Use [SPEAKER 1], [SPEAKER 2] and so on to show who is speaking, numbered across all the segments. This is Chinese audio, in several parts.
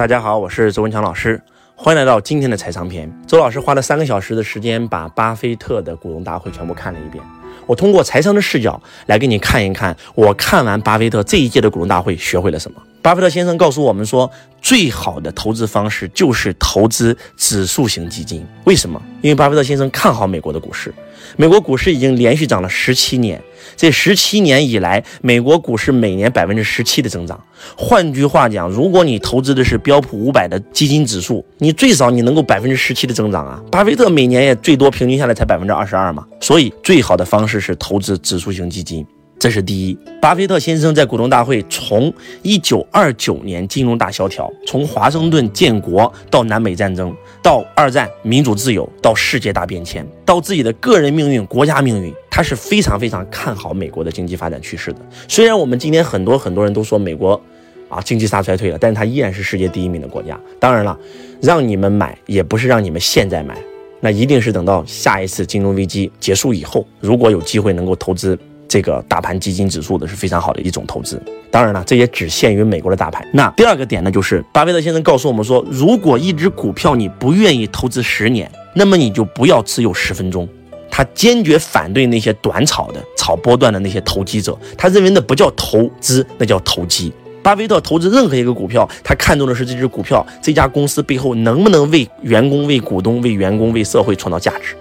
[SPEAKER 1] 大家好，我是周文强老师，欢迎来到今天的财商篇。周老师花了三个小时的时间，把巴菲特的股东大会全部看了一遍。我通过财商的视角来给你看一看，我看完巴菲特这一届的股东大会学会了什么。巴菲特先生告诉我们说，最好的投资方式就是投资指数型基金。为什么？因为巴菲特先生看好美国的股市。美国股市已经连续涨了十七年，这十七年以来，美国股市每年百分之十七的增长。换句话讲，如果你投资的是标普五百的基金指数，你最少你能够百分之十七的增长啊。巴菲特每年也最多平均下来才百分之二十二嘛。所以，最好的方式是投资指数型基金。这是第一，巴菲特先生在股东大会从一九二九年金融大萧条，从华盛顿建国到南北战争，到二战民主自由，到世界大变迁，到自己的个人命运、国家命运，他是非常非常看好美国的经济发展趋势的。虽然我们今天很多很多人都说美国啊经济大衰退了，但是它依然是世界第一名的国家。当然了，让你们买也不是让你们现在买，那一定是等到下一次金融危机结束以后，如果有机会能够投资。这个大盘基金指数的是非常好的一种投资，当然了，这也只限于美国的大盘。那第二个点呢，就是巴菲特先生告诉我们说，如果一只股票你不愿意投资十年，那么你就不要持有十分钟。他坚决反对那些短炒的、炒波段的那些投机者，他认为那不叫投资，那叫投机。巴菲特投资任何一个股票，他看重的是这只股票、这家公司背后能不能为员工、为股东、为员工、为社会创造价值。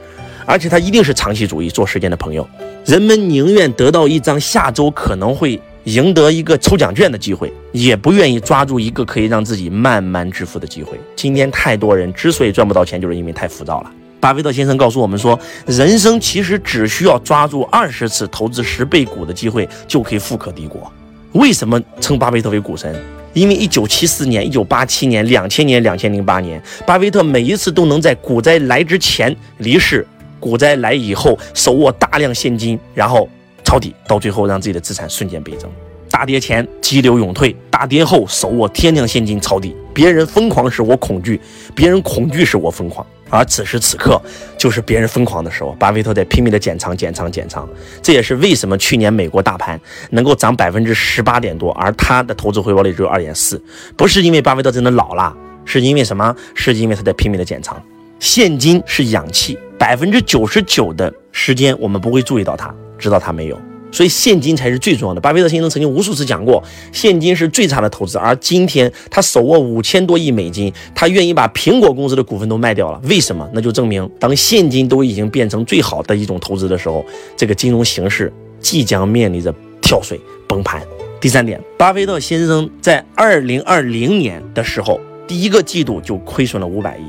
[SPEAKER 1] 而且他一定是长期主义、做时间的朋友。人们宁愿得到一张下周可能会赢得一个抽奖券的机会，也不愿意抓住一个可以让自己慢慢致富的机会。今天太多人之所以赚不到钱，就是因为太浮躁了。巴菲特先生告诉我们说，人生其实只需要抓住二十次投资十倍股的机会，就可以富可敌国。为什么称巴菲特为股神？因为一九七四年、一九八七年、两千年、两千零八年，巴菲特每一次都能在股灾来之前离世。股灾来以后，手握大量现金，然后抄底，到最后让自己的资产瞬间倍增。大跌前激流勇退，大跌后手握天量现金抄底。别人疯狂时我恐惧，别人恐惧时我疯狂。而此时此刻就是别人疯狂的时候，巴菲特在拼命的减仓、减仓、减仓。这也是为什么去年美国大盘能够涨百分之十八点多，而他的投资回报率只有二点四，不是因为巴菲特真的老了，是因为什么？是因为他在拼命的减仓。现金是氧气。百分之九十九的时间，我们不会注意到它，知道它没有，所以现金才是最重要的。巴菲特先生曾经无数次讲过，现金是最差的投资。而今天他手握五千多亿美金，他愿意把苹果公司的股份都卖掉了，为什么？那就证明，当现金都已经变成最好的一种投资的时候，这个金融形势即将面临着跳水崩盘。第三点，巴菲特先生在二零二零年的时候，第一个季度就亏损了五百亿。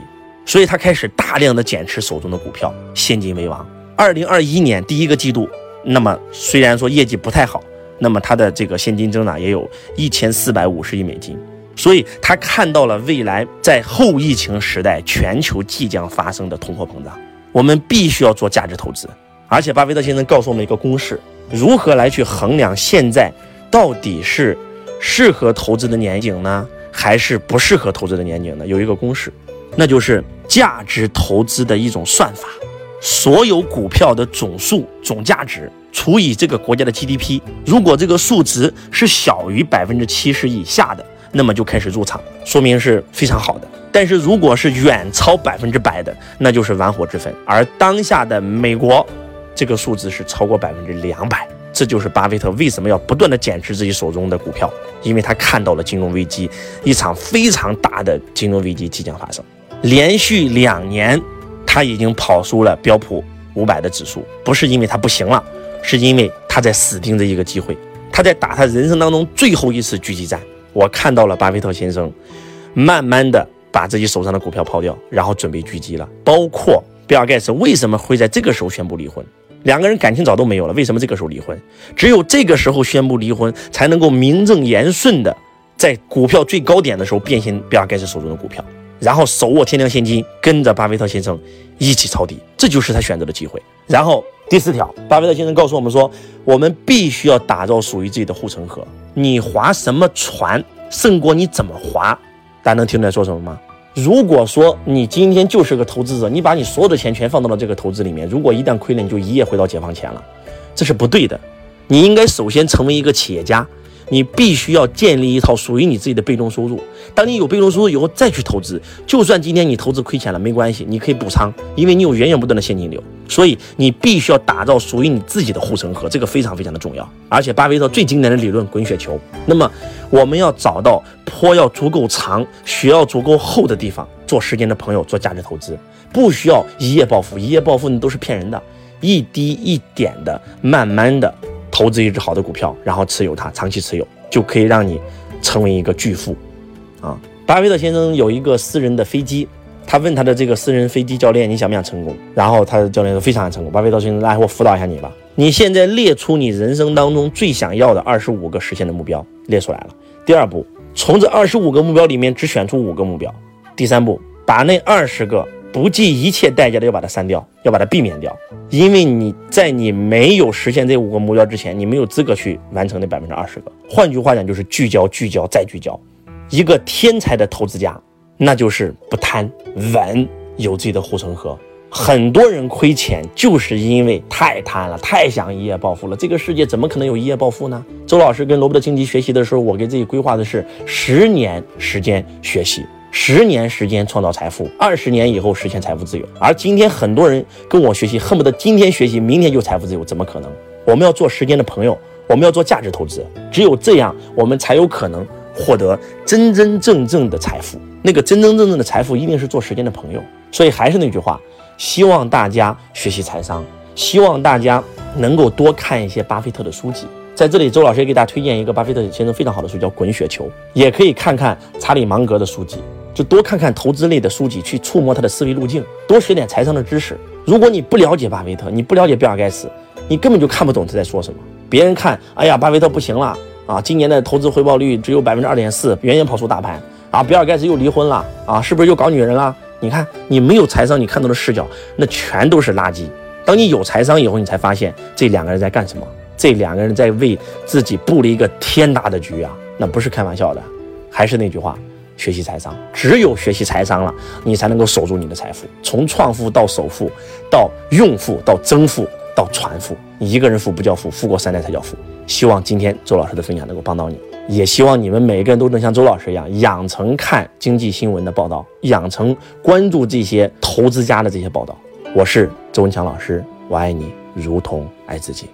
[SPEAKER 1] 所以他开始大量的减持手中的股票，现金为王。二零二一年第一个季度，那么虽然说业绩不太好，那么他的这个现金增长也有一千四百五十亿美金。所以他看到了未来在后疫情时代全球即将发生的通货膨胀，我们必须要做价值投资。而且巴菲特先生告诉我们一个公式，如何来去衡量现在到底是适合投资的年景呢，还是不适合投资的年景呢？有一个公式，那就是。价值投资的一种算法，所有股票的总数总价值除以这个国家的 GDP，如果这个数值是小于百分之七十以下的，那么就开始入场，说明是非常好的。但是如果是远超百分之百的，那就是玩火之分。而当下的美国，这个数字是超过百分之两百，这就是巴菲特为什么要不断的减持自己手中的股票，因为他看到了金融危机，一场非常大的金融危机即将发生。连续两年，他已经跑输了标普五百的指数，不是因为他不行了，是因为他在死盯着一个机会，他在打他人生当中最后一次狙击战。我看到了巴菲特先生，慢慢的把自己手上的股票抛掉，然后准备狙击了。包括比尔盖茨为什么会在这个时候宣布离婚？两个人感情早都没有了，为什么这个时候离婚？只有这个时候宣布离婚，才能够名正言顺的在股票最高点的时候变现比尔盖茨手中的股票。然后手握天量现金，跟着巴菲特先生一起抄底，这就是他选择的机会。然后第四条，巴菲特先生告诉我们说，我们必须要打造属于自己的护城河。你划什么船，胜过你怎么划。大家能听出来说什么吗？如果说你今天就是个投资者，你把你所有的钱全放到了这个投资里面，如果一旦亏了，你就一夜回到解放前了，这是不对的。你应该首先成为一个企业家。你必须要建立一套属于你自己的被动收入。当你有被动收入以后，再去投资，就算今天你投资亏钱了，没关系，你可以补仓，因为你有源源不断的现金流。所以你必须要打造属于你自己的护城河，这个非常非常的重要。而且巴菲特最经典的理论——滚雪球。那么我们要找到坡要足够长、雪要足够厚的地方，做时间的朋友，做价值投资，不需要一夜暴富，一夜暴富那都是骗人的。一滴一点的，慢慢的投资一只好的股票，然后持有它，长期持有，就可以让你成为一个巨富。啊，巴菲特先生有一个私人的飞机。他问他的这个私人飞机教练：“你想不想成功？”然后他的教练说：“非常想成功。”巴菲特先生，来，我辅导一下你吧。你现在列出你人生当中最想要的二十五个实现的目标，列出来了。第二步，从这二十五个目标里面只选出五个目标。第三步，把那二十个不计一切代价的要把它删掉，要把它避免掉，因为你在你没有实现这五个目标之前，你没有资格去完成那百分之二十个。换句话讲，就是聚焦、聚焦再聚焦。一个天才的投资家。那就是不贪稳，有自己的护城河。很多人亏钱，就是因为太贪了，太想一夜暴富了。这个世界怎么可能有一夜暴富呢？周老师跟罗伯特清崎学习的时候，我给自己规划的是十年时间学习，十年时间创造财富，二十年以后实现财富自由。而今天很多人跟我学习，恨不得今天学习，明天就财富自由，怎么可能？我们要做时间的朋友，我们要做价值投资，只有这样，我们才有可能获得真真正正的财富。那个真真正正的财富一定是做时间的朋友，所以还是那句话，希望大家学习财商，希望大家能够多看一些巴菲特的书籍。在这里，周老师也给大家推荐一个巴菲特先生非常好的书，叫《滚雪球》，也可以看看查理芒格的书籍，就多看看投资类的书籍，去触摸他的思维路径，多学点财商的知识。如果你不了解巴菲特，你不了解比尔盖茨，你根本就看不懂他在说什么。别人看，哎呀，巴菲特不行了啊，今年的投资回报率只有百分之二点四，远远跑输大盘。啊，比尔盖茨又离婚了啊，是不是又搞女人了？你看，你没有财商，你看到的视角那全都是垃圾。当你有财商以后，你才发现这两个人在干什么？这两个人在为自己布了一个天大的局啊，那不是开玩笑的。还是那句话，学习财商，只有学习财商了，你才能够守住你的财富，从创富到首富，到用富，到增富，到传富。你一个人富不叫富，富过三代才叫富。希望今天周老师的分享能够帮到你。也希望你们每个人都能像周老师一样，养成看经济新闻的报道，养成关注这些投资家的这些报道。我是周文强老师，我爱你如同爱自己。